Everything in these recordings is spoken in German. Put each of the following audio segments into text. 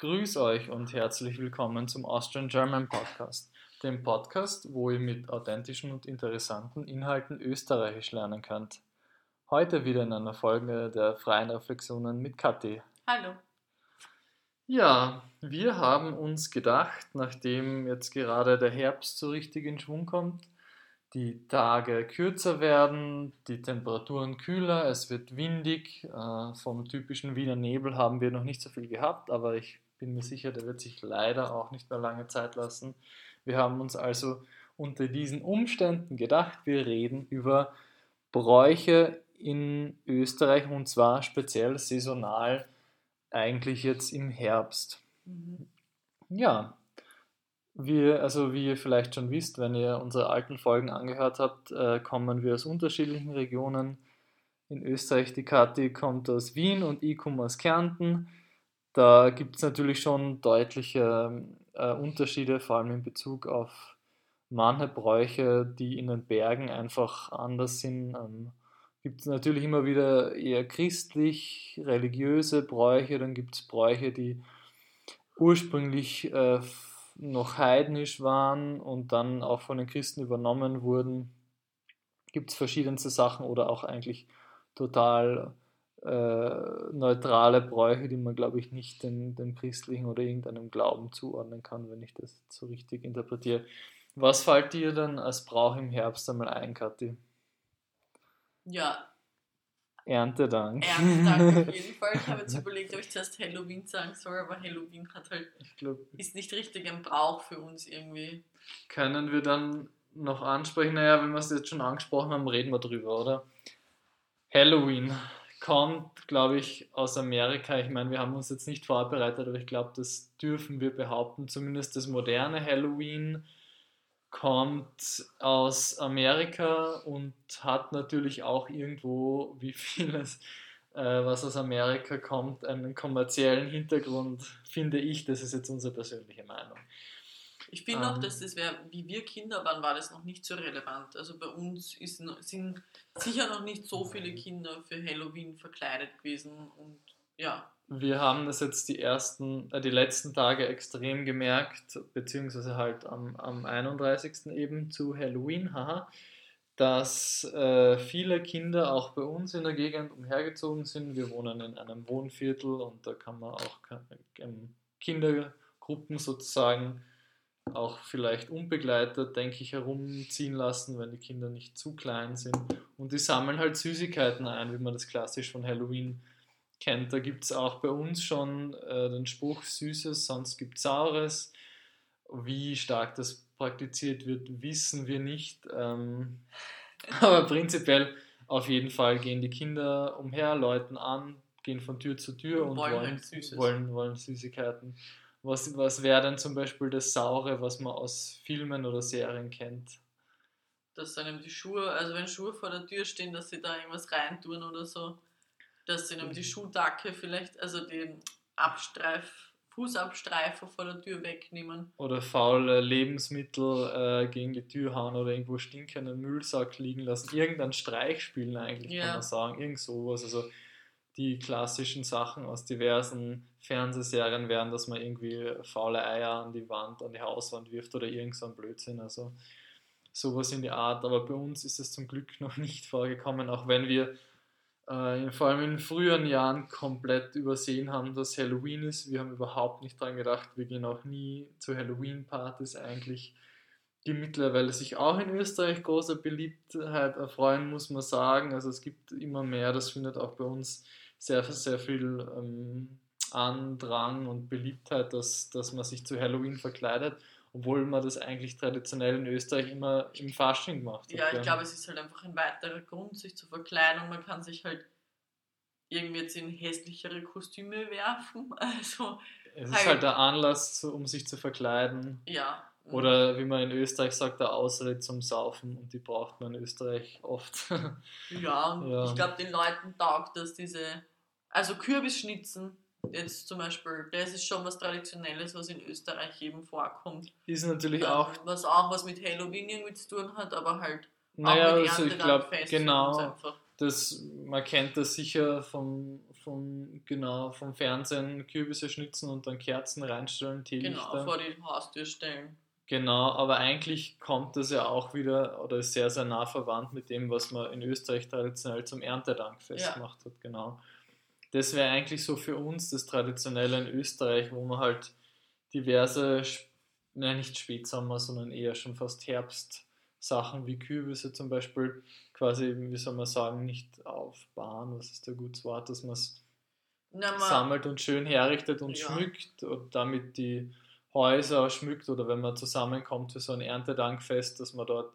Grüß euch und herzlich willkommen zum Austrian German Podcast, dem Podcast, wo ihr mit authentischen und interessanten Inhalten Österreichisch lernen könnt. Heute wieder in einer Folge der freien Reflexionen mit Kathi. Hallo. Ja, wir haben uns gedacht, nachdem jetzt gerade der Herbst so richtig in Schwung kommt, die Tage kürzer werden, die Temperaturen kühler, es wird windig. Äh, vom typischen Wiener Nebel haben wir noch nicht so viel gehabt, aber ich bin mir sicher, der wird sich leider auch nicht mehr lange Zeit lassen. Wir haben uns also unter diesen Umständen gedacht, wir reden über Bräuche in Österreich und zwar speziell saisonal eigentlich jetzt im Herbst. Mhm. Ja, wir, also wie ihr vielleicht schon wisst, wenn ihr unsere alten Folgen angehört habt, äh, kommen wir aus unterschiedlichen Regionen. In Österreich, die Kathi kommt aus Wien und ich komme aus Kärnten. Da gibt es natürlich schon deutliche äh, Unterschiede, vor allem in Bezug auf manche Bräuche, die in den Bergen einfach anders sind. Ähm, gibt es natürlich immer wieder eher christlich, religiöse Bräuche, dann gibt es Bräuche, die ursprünglich äh, noch heidnisch waren und dann auch von den Christen übernommen wurden. Gibt es verschiedenste Sachen oder auch eigentlich total äh, neutrale Bräuche, die man, glaube ich, nicht dem, dem christlichen oder irgendeinem Glauben zuordnen kann, wenn ich das so richtig interpretiere. Was fällt dir dann als Brauch im Herbst einmal ein, Kathi? Ja. Erntedank. Erntedank auf jeden Fall. Ich habe jetzt überlegt, ob ich zuerst Halloween sagen soll, aber Halloween hat halt glaub, ist nicht richtig ein Brauch für uns irgendwie. Können wir dann noch ansprechen? Naja, wenn wir es jetzt schon angesprochen haben, reden wir drüber, oder? Halloween kommt, glaube ich, aus Amerika. Ich meine, wir haben uns jetzt nicht vorbereitet, aber ich glaube, das dürfen wir behaupten. Zumindest das moderne Halloween kommt aus Amerika und hat natürlich auch irgendwo, wie vieles, äh, was aus Amerika kommt, einen kommerziellen Hintergrund, finde ich. Das ist jetzt unsere persönliche Meinung. Ich finde ähm, auch, dass das wäre, wie wir Kinder waren, war das noch nicht so relevant. Also bei uns ist, sind sicher noch nicht so viele Kinder für Halloween verkleidet gewesen und ja. Wir haben das jetzt die ersten, äh, die letzten Tage extrem gemerkt, beziehungsweise halt am, am 31. eben zu Halloween, haha, dass äh, viele Kinder auch bei uns in der Gegend umhergezogen sind. Wir wohnen in einem Wohnviertel und da kann man auch Kindergruppen sozusagen auch vielleicht unbegleitet, denke ich, herumziehen lassen, wenn die Kinder nicht zu klein sind. Und die sammeln halt Süßigkeiten ein, wie man das klassisch von Halloween kennt. Da gibt es auch bei uns schon äh, den Spruch Süßes, sonst gibt es Saures. Wie stark das praktiziert wird, wissen wir nicht. Ähm, aber prinzipiell auf jeden Fall gehen die Kinder umher, läuten an, gehen von Tür zu Tür und, und wollen, wollen, halt wollen, wollen Süßigkeiten. Was, was wäre denn zum Beispiel das Saure, was man aus Filmen oder Serien kennt? Dass einem die Schuhe, also wenn Schuhe vor der Tür stehen, dass sie da irgendwas reintun oder so dass sie ihm die mhm. Schuhdacke vielleicht, also den Abstreif, Fußabstreifer vor der Tür wegnehmen. Oder faule Lebensmittel äh, gegen die Tür hauen oder irgendwo stinkenden Müllsack liegen lassen. Irgendein Streich spielen eigentlich, ja. kann man sagen. Irgend sowas. Also die klassischen Sachen aus diversen Fernsehserien wären, dass man irgendwie faule Eier an die Wand, an die Hauswand wirft oder irgend so ein Blödsinn. Also sowas in die Art. Aber bei uns ist es zum Glück noch nicht vorgekommen, auch wenn wir äh, vor allem in früheren Jahren komplett übersehen haben, dass Halloween ist. Wir haben überhaupt nicht dran gedacht, wir gehen auch nie zu Halloween-Partys eigentlich, die mittlerweile sich auch in Österreich großer Beliebtheit erfreuen, muss man sagen. Also es gibt immer mehr, das findet auch bei uns sehr, sehr viel ähm, Andrang und Beliebtheit, dass, dass man sich zu Halloween verkleidet obwohl man das eigentlich traditionell in Österreich immer im Fasching macht. Ja, ich glaube, es ist halt einfach ein weiterer Grund, sich zu verkleiden und man kann sich halt irgendwie jetzt in hässlichere Kostüme werfen. Also es halt, ist halt der Anlass, um sich zu verkleiden. Ja. Oder wie man in Österreich sagt, der Ausrede zum Saufen und die braucht man in Österreich oft. ja, und ja. ich glaube, den Leuten taugt das diese, also Kürbisschnitzen jetzt zum Beispiel, das ist schon was Traditionelles, was in Österreich eben vorkommt. Ist natürlich ähm, auch. Was auch was mit Halloween irgendwie zu tun hat, aber halt. Naja, also ich glaube, genau. das, man kennt das sicher vom, vom, genau, vom Fernsehen, Kürbisse schnitzen und dann Kerzen reinstellen, Teelichter. Genau, vor die Haustür stellen. Genau, aber eigentlich kommt das ja auch wieder oder ist sehr, sehr nah verwandt mit dem, was man in Österreich traditionell zum Erntedankfest Ja. gemacht hat. Genau. Das wäre eigentlich so für uns das Traditionelle in Österreich, wo man halt diverse, nein, nicht Spätsommer, sondern eher schon fast Herbstsachen wie Kürbisse zum Beispiel quasi, wie soll man sagen, nicht aufbauen, was ist der gutes Wort, dass man es sammelt und schön herrichtet und Ja. schmückt und damit die Häuser schmückt oder wenn man zusammenkommt für so ein Erntedankfest, dass man dort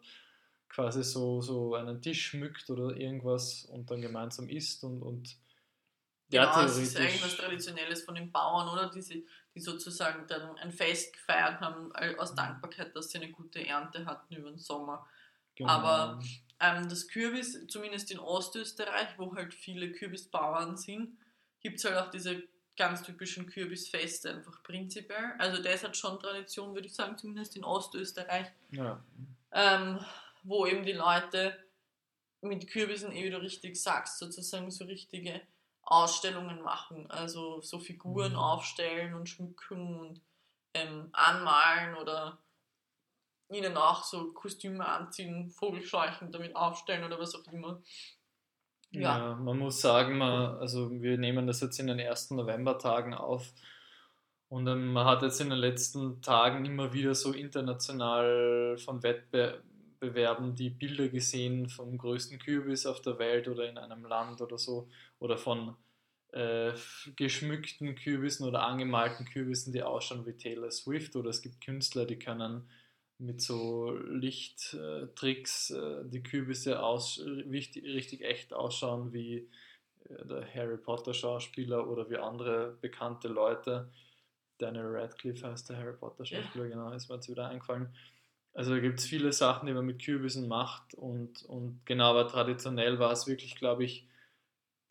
quasi so, so einen Tisch schmückt oder irgendwas und dann gemeinsam isst und, und genau, es ist eigentlich was Traditionelles von den Bauern, oder? Die, sie, die sozusagen dann ein Fest gefeiert haben aus Dankbarkeit, dass sie eine gute Ernte hatten über den Sommer. genau. aber- Ähm, das Kürbis, zumindest in Ostösterreich, wo halt viele Kürbisbauern sind, gibt es halt auch diese ganz typischen Kürbisfeste einfach prinzipiell. Also das hat schon Tradition, würde ich sagen, zumindest in Ostösterreich, ja. ähm, wo eben die Leute mit Kürbissen, eh wie du richtig sagst, sozusagen so richtige Ausstellungen machen. Also so Figuren Mhm. aufstellen und schmücken und ähm, anmalen oder ihnen auch so Kostüme anziehen, Vogelscheuchen damit aufstellen oder was auch immer. Ja. Ja. man muss sagen, man, also wir nehmen das jetzt in den ersten Novembertagen auf und ähm, man hat jetzt in den letzten Tagen immer wieder so international von Wettbewerben die Bilder gesehen vom größten Kürbis auf der Welt oder in einem Land oder so oder von äh, geschmückten Kürbissen oder angemalten Kürbissen, die ausschauen wie Taylor Swift oder es gibt Künstler, die können mit so Lichttricks äh, die Kürbisse aus, richtig, richtig echt ausschauen wie äh, der Harry Potter Schauspieler oder wie andere bekannte Leute. Daniel Radcliffe heißt der Harry Potter Schauspieler, genau, ist mir jetzt wieder eingefallen. Also da gibt es viele Sachen, die man mit Kürbissen macht und, und genau, aber traditionell war es wirklich, glaube ich,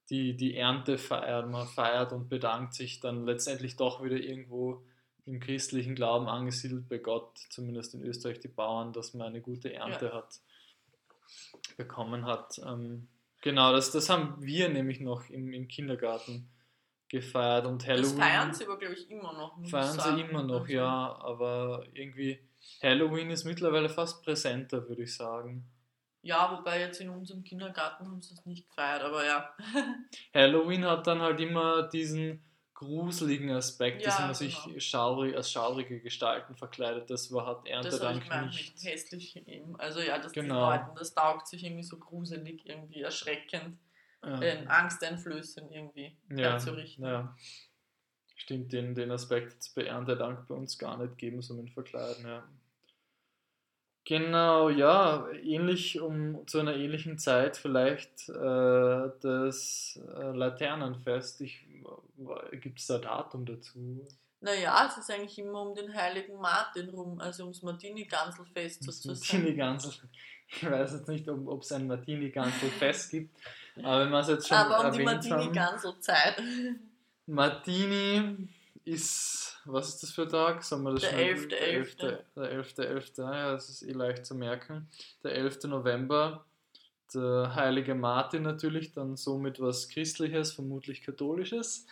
die, die Ernte feiert, man feiert und bedankt sich dann letztendlich doch wieder irgendwo im christlichen Glauben angesiedelt bei Gott, zumindest in Österreich die Bauern, dass man eine gute Ernte hat, bekommen hat. Ähm, genau, das, das haben wir nämlich noch im, im Kindergarten gefeiert und Halloween. Das feiern sie aber, glaube ich, immer noch. Feiern sagen. sie immer noch, Also, ja, aber irgendwie Halloween ist mittlerweile fast präsenter, würde ich sagen. Ja, wobei jetzt in unserem Kindergarten haben sie das nicht gefeiert, aber ja. Halloween hat dann halt immer diesen gruseligen Aspekt, dass Ja, man sich genau. schaurig, als schaurige Gestalten verkleidet. Das war hat Das Erntedank habe ich nicht. mit hässlich eben. Also ja, dass Genau. den Leuten, das taugt sich irgendwie so gruselig, irgendwie erschreckend, Ja. äh, angsteinflößend irgendwie Ja, herzurichten. ja. Stimmt, den, den Aspekt hat es bei Erntedank bei uns gar nicht geben, so mit Verkleiden, ja. Genau, ja, ähnlich um zu einer ähnlichen Zeit vielleicht äh, das äh, Laternenfest. Gibt es da Datum dazu? Naja, es ist eigentlich immer um den heiligen Martin rum, also ums Martini-Ganselfest Das sozusagen. Martini-Gansel. Ich weiß jetzt nicht, ob es ein Martini-Gansel-Fest gibt, aber wenn wir es jetzt schon Aber um die Martini-Ganselzeit. Martini ist, was ist das für ein Tag? Sagen wir das Der schnell? 11.11.. Der 11. Der 11. 11. Ja, das ist eh leicht zu merken. Der 11. November, der heilige Martin natürlich, dann somit was Christliches, vermutlich Katholisches.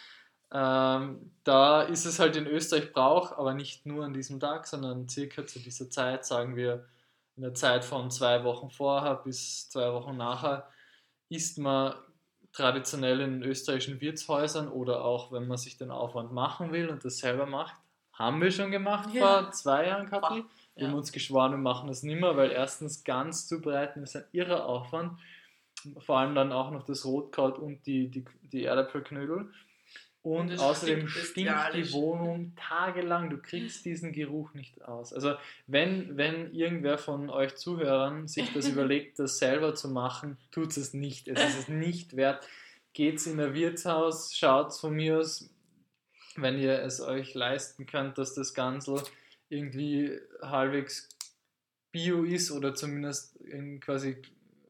Ähm, da ist es halt in Österreich Brauch, aber nicht nur an diesem Tag, sondern circa zu dieser Zeit, sagen wir in der Zeit von zwei Wochen vorher bis zwei Wochen nachher, isst man traditionell in österreichischen Wirtshäusern oder auch wenn man sich den Aufwand machen will und das selber macht. Haben wir schon gemacht Ja. vor zwei Jahren, Kathi. Wir haben uns geschworen, wir machen das nicht mehr, weil erstens ganz zubereiten ist ein irrer Aufwand. Vor allem dann auch noch das Rotkraut und die, die, die Erdäpfelknödel. Und, Und außerdem stinkt die. Wohnung tagelang. Du kriegst diesen Geruch nicht aus. Also wenn, wenn irgendwer von euch Zuhörern sich das überlegt, das selber zu machen, tut es nicht. Es ist es nicht wert. Geht's in ein Wirtshaus, schaut von mir aus, wenn ihr es euch leisten könnt, dass das Ganze irgendwie halbwegs bio ist oder zumindest in quasi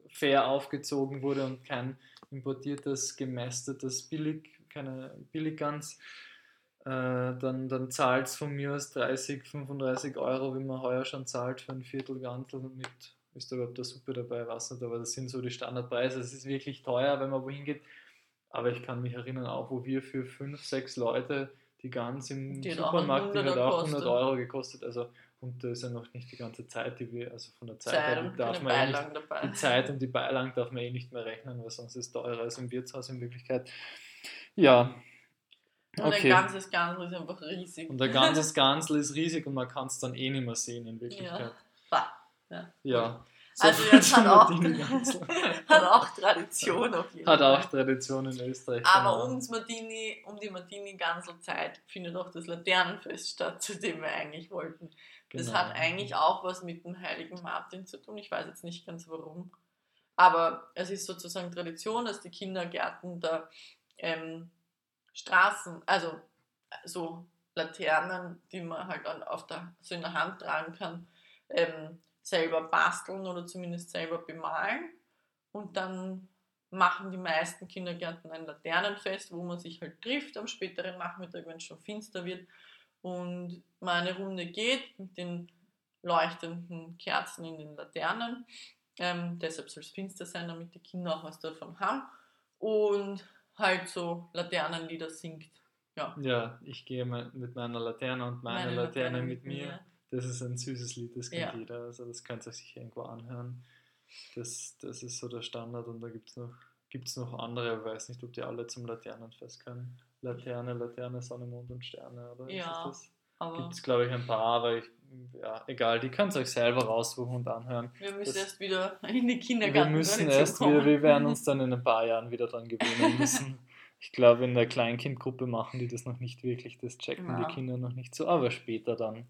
fair aufgezogen wurde und kein importiertes, gemästetes Billig, keine Billiggans, äh, dann, dann zahlt es von mir aus 30, 35 Euro, wie man heuer schon zahlt für ein Viertel Gantel mit ist da überhaupt eine Suppe dabei, weiß nicht, aber das sind so die Standardpreise. Es ist wirklich teuer, wenn man wohin geht. Aber ich kann mich erinnern, auch wo wir für fünf, sechs Leute die Gans im Die Supermarkt, die 100 hat auch 100 gekostet. Euro gekostet. Also, und das ist ja noch nicht die ganze Zeit, die wir, also von der Zeit, Zeit her, und die darf man ja nicht dabei. die Zeit und die Beilagen darf man eh nicht mehr rechnen, weil sonst ist es teurer als im Wirtshaus in Wirklichkeit. Ja, Und okay. ein ganzes Gansel ist einfach riesig. und der ganze Gansel ist riesig und man kann es dann eh nicht mehr sehen in ja. Wirklichkeit. Bah. ja. Ja. Also viel jetzt hat auch, hat auch Tradition auf jeden Hat Fall. auch Tradition in Österreich. Aber genau. Martini, um die Martini-Ganselzeit findet auch das Laternenfest statt, zu dem wir eigentlich wollten. Das Genau. hat eigentlich auch was mit dem heiligen Martin zu tun. Ich weiß jetzt nicht ganz warum. Aber es ist sozusagen Tradition, dass die Kindergärten da ähm, Straßen, also so Laternen, die man halt dann auf der, so in der Hand tragen kann, ähm, selber basteln oder zumindest selber bemalen. Und dann machen die meisten Kindergärten ein Laternenfest, wo man sich halt trifft am späteren Nachmittag, wenn es schon finster wird und mal eine Runde geht mit den leuchtenden Kerzen in den Laternen. Ähm, deshalb soll es finster sein, damit die Kinder auch was davon haben. Und halt so Laternenlieder singt. Ja. Ja, ich gehe mit meiner Laterne und meine, Laterne, mit mir. Das ist ein süßes Lied, das kennt Ja. jeder. Also das könnt ihr sich irgendwo anhören. Das, das ist so der Standard und da gibt es noch, gibt's noch andere, ich weiß nicht, ob die alle zum Laternenfest können. Laterne, Laterne, Sonne, Mond und Sterne, oder? Ja, Ist das? Aber Gibt es, glaube ich, ein paar, aber ich, ja, egal, die könnt ihr euch selber raussuchen und anhören. wir müssen das- erst wieder in die Wir Kindergarten müssen erst wieder, wir werden uns dann in ein paar Jahren wieder dran gewöhnen müssen. Ich glaube, in der Kleinkindgruppe machen die das noch nicht wirklich, das checken Ja. die Kinder noch nicht so, aber später dann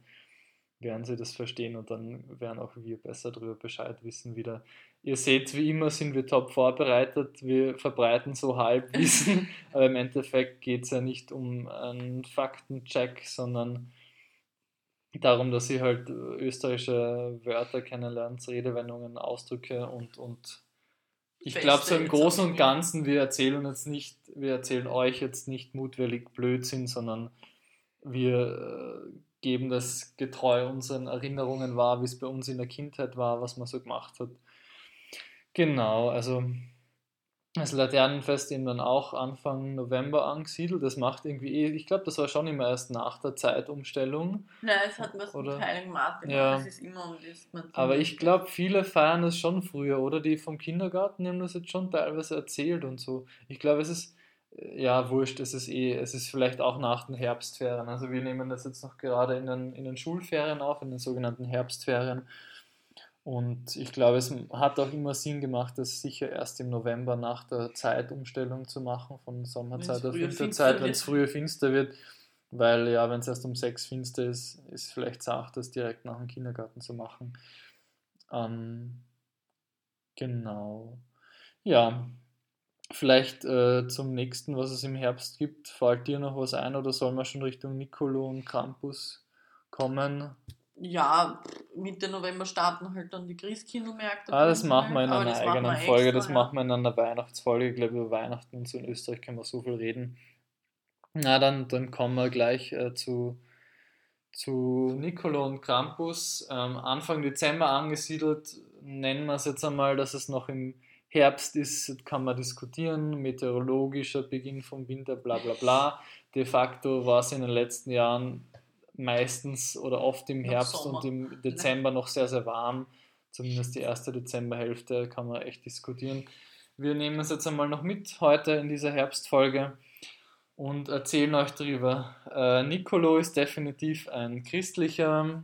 werden sie das verstehen und dann werden auch wir besser darüber Bescheid wissen wieder. Ihr seht, wie immer sind wir top vorbereitet, wir verbreiten so Halbwissen, aber im Endeffekt geht es ja nicht um einen Faktencheck, sondern darum, dass ihr halt äh, österreichische Wörter kennenlernt, Redewendungen, Ausdrücke und, und ich glaube so im Großen und. Ganzen, wir erzählen jetzt nicht, wir erzählen euch jetzt nicht mutwillig Blödsinn, sondern wir äh, geben das getreu unseren Erinnerungen wahr, wie es bei uns in der Kindheit war, was man so gemacht hat. Genau, also das Laternenfest eben dann auch Anfang November angesiedelt. Das macht irgendwie eh, ich glaube, das war schon immer erst nach der Zeitumstellung. Nein, es hat was Oder- mit Heiligen Martin. Ja. aber Es ist immer um das. Aber ich glaube, viele feiern das schon früher, oder? Die vom Kindergarten haben das jetzt schon teilweise erzählt und so. Ich glaube, es ist, äh, ja, wurscht, es ist eh, es ist vielleicht auch nach den Herbstferien. Also wir nehmen das jetzt noch gerade in den, in den Schulferien auf, in den sogenannten Herbstferien. Und ich glaube, es hat auch immer Sinn gemacht, das sicher erst im November nach der Zeitumstellung zu machen, von Sommerzeit auf Winterzeit, wenn es früher finster wird. Weil ja, wenn es erst um sechs finster ist, ist vielleicht Sache, das direkt nach dem Kindergarten zu machen. Ähm, genau. Ja, vielleicht äh, zum nächsten, was es im Herbst gibt. Fällt dir noch was ein oder soll man schon Richtung Nicolo und Krampus kommen? Ja, Mitte November starten halt dann die Christkindlmärkte. Ah, das machen wir in einer eigenen Folge, extra, das ja. machen wir in einer Weihnachtsfolge. Ich glaube, über Weihnachten und so in Österreich können wir so viel reden. Na, dann, dann kommen wir gleich äh, zu, zu Nicolo und Krampus. Ähm, Anfang Dezember angesiedelt, nennen wir es jetzt einmal, dass es noch im Herbst ist, kann man diskutieren, meteorologischer Beginn vom Winter, bla bla bla. De facto war es in den letzten Jahren meistens oder oft im Herbst und im Dezember noch sehr, sehr warm. Zumindest die erste Dezemberhälfte kann man echt diskutieren. Wir nehmen es jetzt einmal noch mit heute in dieser Herbstfolge und erzählen euch darüber. Äh, Nicolo ist definitiv ein christlicher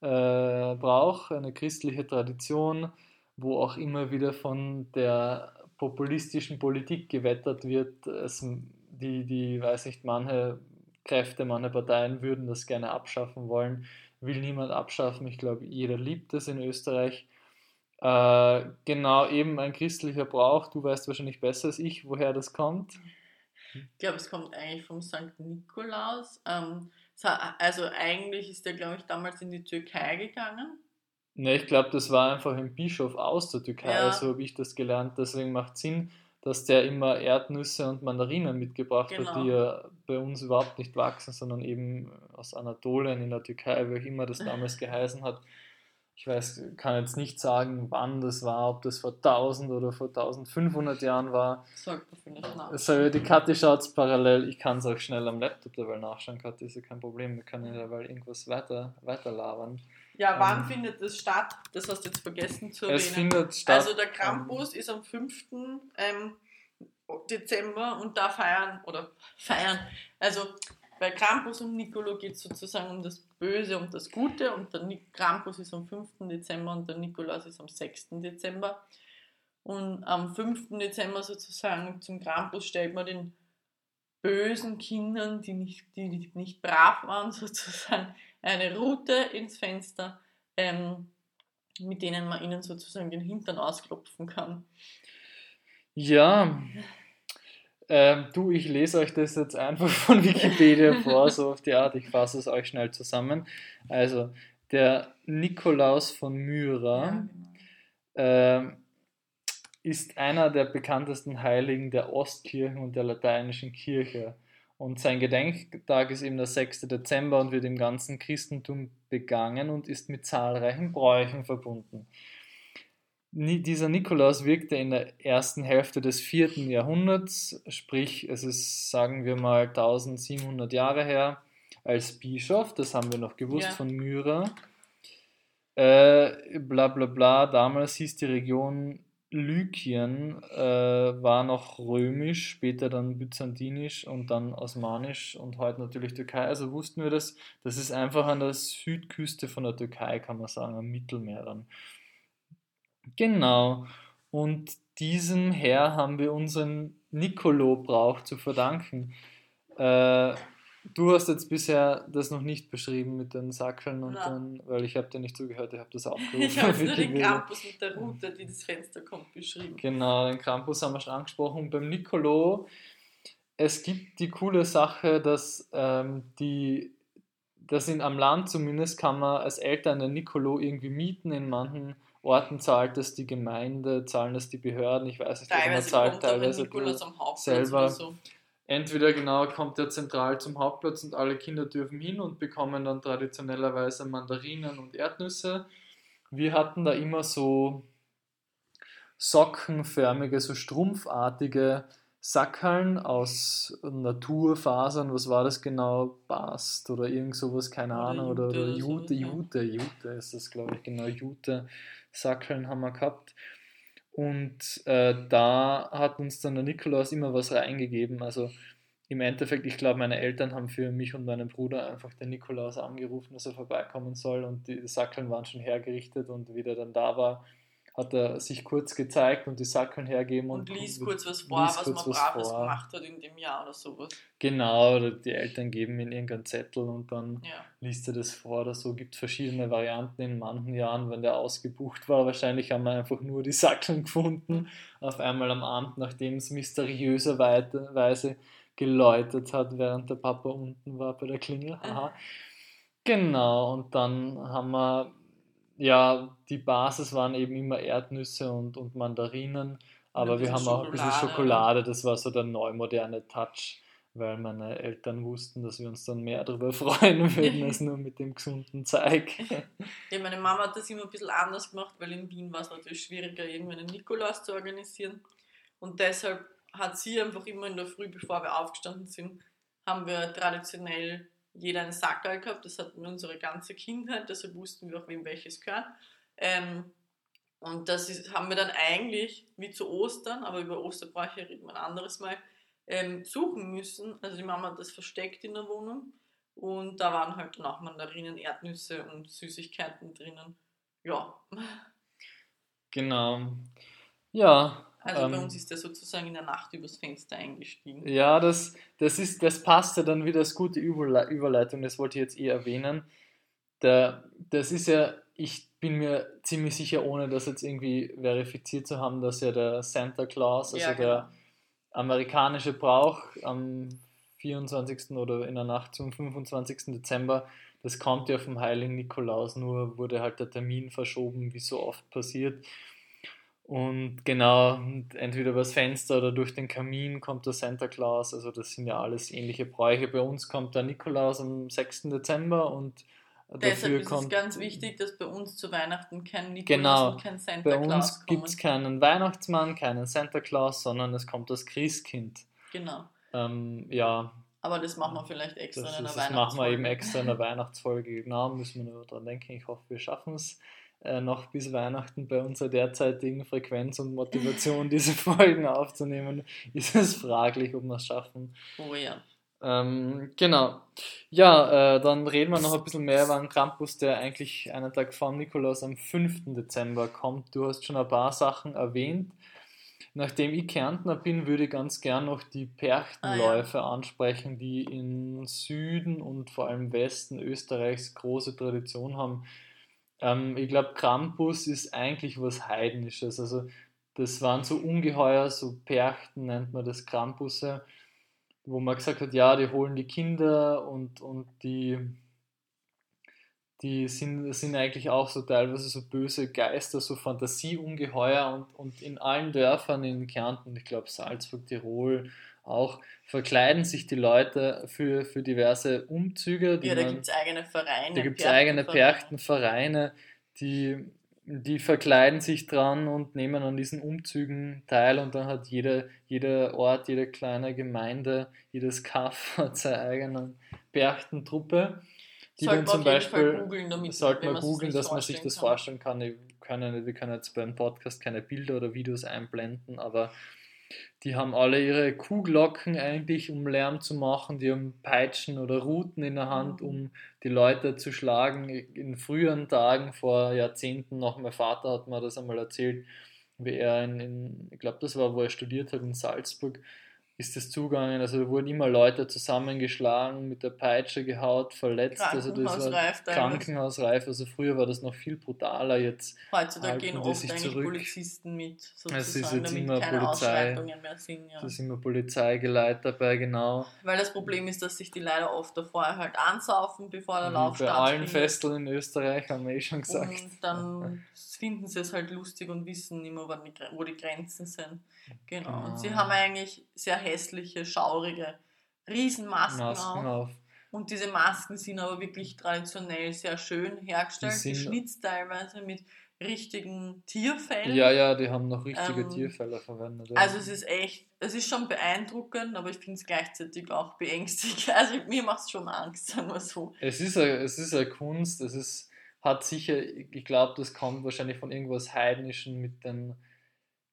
äh, Brauch, eine christliche Tradition, wo auch immer wieder von der populistischen Politik gewettert wird. Es, die, die, weiß nicht, manche Kräfte, manche Parteien würden das gerne abschaffen wollen. Will niemand abschaffen. Ich glaube, jeder liebt es in Österreich. Äh, genau, eben ein christlicher Brauch. Du weißt wahrscheinlich besser als ich, woher das kommt. Ich glaube, es kommt eigentlich vom St. Nikolaus. Ähm, also eigentlich ist der, glaube ich, damals in die Türkei gegangen. Ne, ich glaube, das war einfach ein Bischof aus der Türkei, Ja. so habe ich das gelernt. Deswegen macht Sinn, dass der immer Erdnüsse und Mandarinen mitgebracht hat, Genau. die ja bei uns überhaupt nicht wachsen, sondern eben aus Anatolien in der Türkei, wie auch immer das damals geheißen hat. Ich weiß, kann jetzt nicht sagen, wann das war, ob das vor 1000 oder vor 1500 Jahren war. Sollte man vielleicht nach. Also die Kathi schaut es parallel. Ich kann es auch schnell am Laptop dabei nachschauen. Kathi ist ja kein Problem. Wir können ja dabei irgendwas weiter, weiter labern. Ja, wann Ähm, findet das statt? Das hast du jetzt vergessen zu Es erwähnen. findet statt. Also der Krampus ist am 5. Ähm, Dezember und da feiern, oder feiern, also bei Krampus und Nicolo geht es sozusagen um das Böse und das Gute und der Ni- Krampus ist am 5. Dezember und der Nikolaus ist am 6. Dezember. Und am 5. Dezember sozusagen zum Krampus stellt man den bösen Kindern, die nicht, die nicht brav waren, sozusagen eine Route ins Fenster, ähm, mit denen man ihnen sozusagen den Hintern ausklopfen kann. Ja, ähm, du, ich lese euch das jetzt einfach von Wikipedia vor, so auf die Art. Ich fasse es euch schnell zusammen. Also, der Nikolaus von Myra ähm, ist einer der bekanntesten Heiligen der Ostkirchen und der lateinischen Kirche. Und sein Gedenktag ist eben der 6. Dezember und wird im ganzen Christentum begangen und ist mit zahlreichen Bräuchen verbunden. Dieser Nikolaus wirkte in der ersten Hälfte des vierten Jahrhunderts, sprich es ist, sagen wir mal, 1700 Jahre her, als Bischof, das haben wir noch gewusst, Ja. von Myra. Äh, bla bla bla, damals hieß die Region Lykien, äh, war noch römisch, später dann byzantinisch und dann osmanisch und heute natürlich Türkei. Also wussten wir das, das ist einfach an der Südküste von der Türkei, kann man sagen, am Mittelmeer dann. Genau. Und diesem Herr haben wir unseren Nicolo-Brauch zu verdanken. Äh, du hast jetzt bisher das noch nicht beschrieben mit den Sackeln und Na. dann, weil ich habe dir nicht zugehört, ich habe das aufgerufen. Ich habe nur den. Krampus mit der Route, die das Fenster kommt, beschrieben. Genau, den Krampus haben wir schon angesprochen. Beim Nicolo, es gibt die coole Sache, dass ähm, die, dass in, am Land zumindest kann man als Eltern den Nicolo irgendwie mieten. In manchen Orten zahlt das die Gemeinde, zahlen das die Behörden. Ich weiß nicht, ob man Teilweise zahlt, teilweise Nikolaus am Hauptplatz selber. oder so. Entweder genau kommt er zentral zum Hauptplatz und alle Kinder dürfen hin und bekommen dann traditionellerweise Mandarinen und Erdnüsse. Wir hatten da immer so sockenförmige, so strumpfartige Sackerln aus Naturfasern. Was war das genau? Bast oder irgend sowas, keine Oder Ahnung. Oder, Jute oder Jute. Jute, Jute ist das, glaube ich, genau. Jute Sackeln haben wir gehabt. Und äh, da hat uns dann der Nikolaus immer was reingegeben. Also im Endeffekt, ich glaube, meine Eltern haben für mich und meinen Bruder einfach den Nikolaus angerufen, dass er vorbeikommen soll. Und die Sackeln waren schon hergerichtet und wie der dann da war, hat er sich kurz gezeigt und die Sackeln hergeben. Und Und, liest kurz was vor, was man was Braves vor. gemacht hat in dem Jahr oder sowas. Genau, oder die Eltern geben ihm irgendeinen Zettel und dann Ja. liest er das vor oder so. Gibt verschiedene Varianten in manchen Jahren, wenn der ausgebucht war. Wahrscheinlich haben wir einfach nur die Sackeln gefunden. Auf einmal am Abend, nachdem es mysteriöserweise geläutet hat, während der Papa unten war bei der Klingel. Haha. Genau, und dann haben wir, ja, die Basis waren eben immer Erdnüsse und, und Mandarinen. Aber wir haben bisschen auch ein bisschen Schokolade. Schokolade, das war so der neumoderne Touch, weil meine Eltern wussten, dass wir uns dann mehr darüber freuen würden als nur mit dem gesunden Zeug. Ja, meine Mama hat das immer ein bisschen anders gemacht, weil in Wien war es natürlich schwieriger, irgendwie einen Nikolaus zu organisieren. Und deshalb hat sie einfach immer in der Früh, bevor wir aufgestanden sind, haben wir traditionell jeder einen Sackerl gehabt. Das hatten wir unsere ganze Kindheit, deshalb wussten wir auch, wem welches gehört. Ähm, und das ist, haben wir dann eigentlich, wie zu Ostern, aber über Osterbräuche reden wir ein anderes Mal, ähm, suchen müssen. Also die Mama hat das versteckt in der Wohnung. Und da waren halt dann auch Mandarinen, Erdnüsse und Süßigkeiten drinnen. Ja, Genau. Ja. Also bei ähm, uns ist der sozusagen in der Nacht übers Fenster eingestiegen. Ja, das, das, ist, das passt ja dann wieder als gute Überle Überleitung, das wollte ich jetzt eh erwähnen. Der, das ist ja, ich bin mir ziemlich sicher, ohne das jetzt irgendwie verifiziert zu haben, dass ja der Santa Claus, also Ja, der genau. amerikanische Brauch am 24. oder in der Nacht zum 25. Dezember, das kommt ja vom heiligen Nikolaus, nur wurde halt der Termin verschoben, wie so oft passiert. Und genau, entweder übers Fenster oder durch den Kamin kommt der Santa Claus, also das sind ja alles ähnliche Bräuche. Bei uns kommt der Nikolaus am 6. Dezember und Deshalb ist es ganz wichtig, dass bei uns zu Weihnachten kein Nikolaus Genau. und kein Santa Bei Claus uns kommen. gibt es keinen Weihnachtsmann, keinen Santa Claus, sondern es kommt das Christkind. Genau. Ähm, ja, Aber das machen wir vielleicht extra das, in einer ist, das machen wir eben Weihnachtsfolge. extra in der Weihnachtsfolge. Genau, müssen wir nur dran denken. Ich hoffe, wir schaffen es äh, noch bis Weihnachten bei unserer derzeitigen Frequenz und Motivation, diese Folgen aufzunehmen. Ist es fraglich, ob wir es schaffen. Oh ja. Ähm, genau. Ja, äh, dann reden wir noch ein bisschen mehr über den Krampus, der eigentlich einen Tag vor Nikolaus am 5. Dezember kommt. Du hast schon ein paar Sachen erwähnt. Nachdem ich Kärntner bin, würde ich ganz gern noch die Perchtenläufe ansprechen, die im Süden und vor allem Westen Österreichs große Tradition haben. Ähm, ich glaube, Krampus ist eigentlich was Heidnisches. Also das waren so Ungeheuer, so Perchten nennt man das Krampusse wo man gesagt hat, ja, die holen die Kinder und, und die, die sind, sind eigentlich auch so teilweise so böse Geister, so Fantasieungeheuer und, und in allen Dörfern in Kärnten, ich glaube Salzburg, Tirol auch, verkleiden sich die Leute für, für diverse Umzüge. Ja, da gibt es eigene Vereine. da gibt es eigene Perchtenvereine. Die, die verkleiden sich dran und nehmen an diesen Umzügen teil und dann hat jeder, jeder Ort, jede kleine Gemeinde, jedes Kaff hat seine eigene Perchtentruppe, die Sollte dann man zum auf jeden Fall Beispiel, googeln, damit sollte man googeln, dass man sich das vorstellen vorstellen kann. Kann ja nicht, wir können jetzt beim Podcast keine Bilder oder Videos einblenden, aber die haben alle ihre Kuhglocken eigentlich, um Lärm zu machen. Die haben Peitschen oder Ruten in der Hand, um die Leute zu schlagen. In früheren Tagen, vor Jahrzehnten noch, mein Vater hat mir das einmal erzählt, wie er in, in ich glaube, das war, wo er studiert hat, in Salzburg, ist das zugegangen. Also da wurden immer Leute zusammengeschlagen, mit der Peitsche gehaut, verletzt. Also das war Krankenhausreif teilweise. Krankenhausreif. Also früher war das noch viel brutaler. Jetzt Heutzutage gehen oft eigentlich zurück. Polizisten mit, Es ist sozusagen, jetzt damit immer keine Polizei. Ausschreitungen mehr sind. Ja. da ist immer Polizeigeleit dabei, genau. Weil das Problem ist, dass sich die leider oft davor halt ansaufen, bevor der Lauf Wie bei allen. Festeln in Österreich haben wir eh schon gesagt. Und dann finden sie es halt lustig und wissen Gre- wo die Grenzen sind. Genau. Genau. Und sie haben eigentlich sehr hässliche, schaurige Riesenmasken Masken auf. auf. Und diese Masken sind aber wirklich traditionell sehr schön hergestellt, geschnitzt teilweise mit richtigen Tierfällen. Ja, ja, die haben noch richtige Ähm, Tierfälle verwendet. Ja. Also es ist echt, es ist schon beeindruckend, aber ich finde es gleichzeitig auch beängstigend. Also mir macht es schon Angst, sagen wir so. es ist eine, es ist eine Kunst, es ist, hat sicher, ich glaube, das kommt wahrscheinlich von irgendwas Heidnischen mit den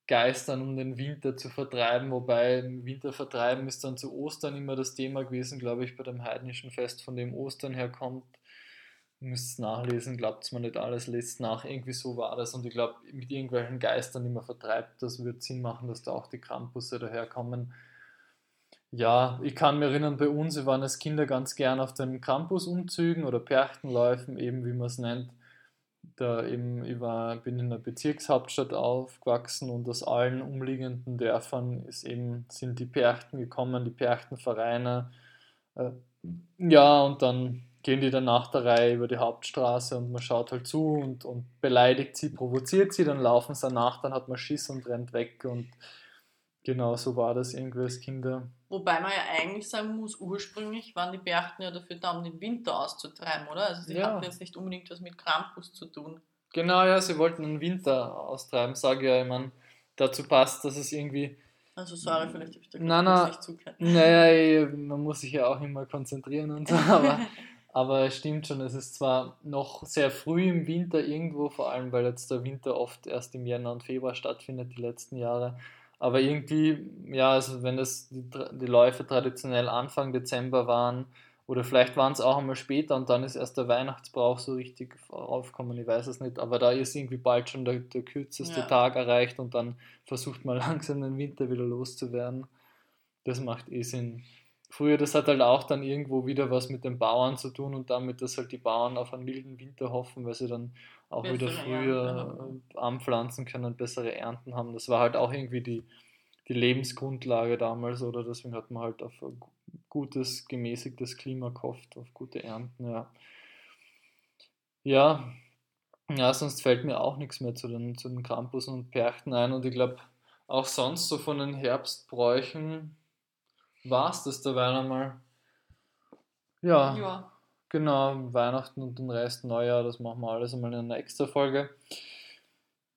Geistern, um den Winter zu vertreiben, wobei Winter vertreiben ist dann zu Ostern immer das Thema gewesen, glaube ich, bei dem heidnischen Fest, von dem Ostern herkommt. Müsst es nachlesen, glaubt es mir nicht alles, lest nach, irgendwie so war das und ich glaube, mit irgendwelchen Geistern, man vertreibt, das wird Sinn machen, dass da auch die Krampusse daherkommen. Ja, ich kann mich erinnern, bei uns, wir waren als Kinder ganz gern auf den Campusumzügen oder Perchtenläufen, eben wie man es nennt. Da eben, ich war, bin in einer Bezirkshauptstadt aufgewachsen und aus allen umliegenden Dörfern ist eben, sind die Perchten gekommen, die Perchtenvereine. Äh, ja, und dann gehen die dann nach der Reihe über die Hauptstraße und man schaut halt zu und, und beleidigt sie, provoziert sie, dann laufen sie danach, dann hat man Schiss und rennt weg und genau so war das irgendwie als Kinder. Wobei man ja eigentlich sagen muss, ursprünglich waren die Berchten ja dafür da, um den Winter auszutreiben, oder? Also sie Ja. hatten jetzt nicht unbedingt was mit Krampus zu tun. Genau, ja, sie wollten den Winter austreiben, sage ja, ich meine, dazu passt, dass es irgendwie, Also sorry, vielleicht habe ich da Nein, nein. nicht zugehört. naja, man muss sich ja auch immer konzentrieren und so, aber, aber es stimmt schon, es ist zwar noch sehr früh im Winter irgendwo, vor allem weil jetzt der Winter oft erst im Jänner und Februar stattfindet, die letzten Jahre, aber irgendwie, ja, also wenn das die, die Läufe traditionell Anfang Dezember waren, oder vielleicht waren es auch einmal später und dann ist erst der Weihnachtsbrauch so richtig aufgekommen, ich weiß es nicht, aber da ist irgendwie bald schon der, der kürzeste Ja. Tag erreicht und dann versucht man langsam den Winter wieder loszuwerden. Das macht eh Sinn. Früher, das hat halt auch dann irgendwo wieder was mit den Bauern zu tun und damit, dass halt die Bauern auf einen milden Winter hoffen, weil sie dann auch wieder Bessere früher Ernten äh, anpflanzen können bessere Ernten haben. Das war halt auch irgendwie die, die Lebensgrundlage damals, oder deswegen hat man halt auf ein gu- gutes, gemäßigtes Klima gehofft, auf gute Ernten, ja. Ja, ja, sonst fällt mir auch nichts mehr zu den, zu den Krampus und Perchten ein und ich glaube, auch sonst so von den Herbstbräuchen war es das dabei einmal. Ja, Ja. Genau, Weihnachten und den Rest Neujahr, das machen wir alles einmal in einer extra Folge.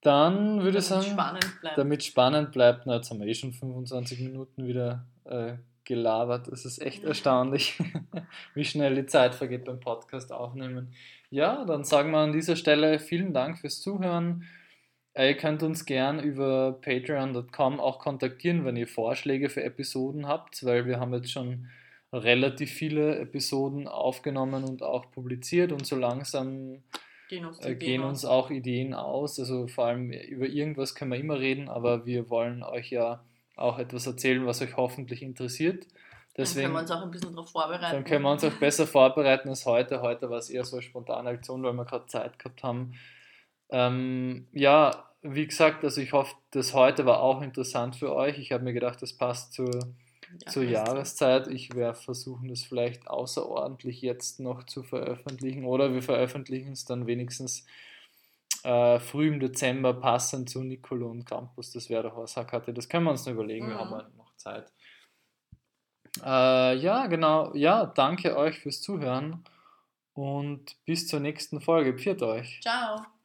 Dann würde ich Damit sagen, spannend bleibt. damit spannend bleibt, na, jetzt haben wir eh schon 25 Minuten wieder äh, gelabert. Das ist echt erstaunlich, wie schnell die Zeit vergeht beim Podcast aufnehmen. Ja, dann sagen wir an dieser Stelle vielen Dank fürs Zuhören. Äh, Ihr könnt uns gern über patreon.com auch kontaktieren, wenn ihr Vorschläge für Episoden habt, weil wir haben jetzt schon relativ viele Episoden aufgenommen und auch publiziert und so langsam Gehen uns äh, gehen uns auch Ideen aus. Also vor allem über irgendwas können wir immer reden, aber wir wollen euch ja auch etwas erzählen, was euch hoffentlich interessiert. Dann Deswegen können wir uns auch ein bisschen darauf vorbereiten. dann können wir uns auch besser vorbereiten als heute. Heute war es eher so eine spontane Aktion, weil wir gerade Zeit gehabt haben. Ähm, ja, wie gesagt, also ich hoffe, das heute war auch interessant für euch. Ich habe mir gedacht, das passt zur, Ja, zur Jahreszeit. Ich werde versuchen, das vielleicht außerordentlich jetzt noch zu veröffentlichen oder wir veröffentlichen es dann wenigstens äh, früh im Dezember passend zu Nicolo und Campus. Das wäre doch was, Hakate. Das können wir uns noch überlegen, wir Mhm. haben ja noch Zeit. Äh, ja, genau. Ja, danke euch fürs Zuhören und bis zur nächsten Folge. Pfiat euch. Ciao.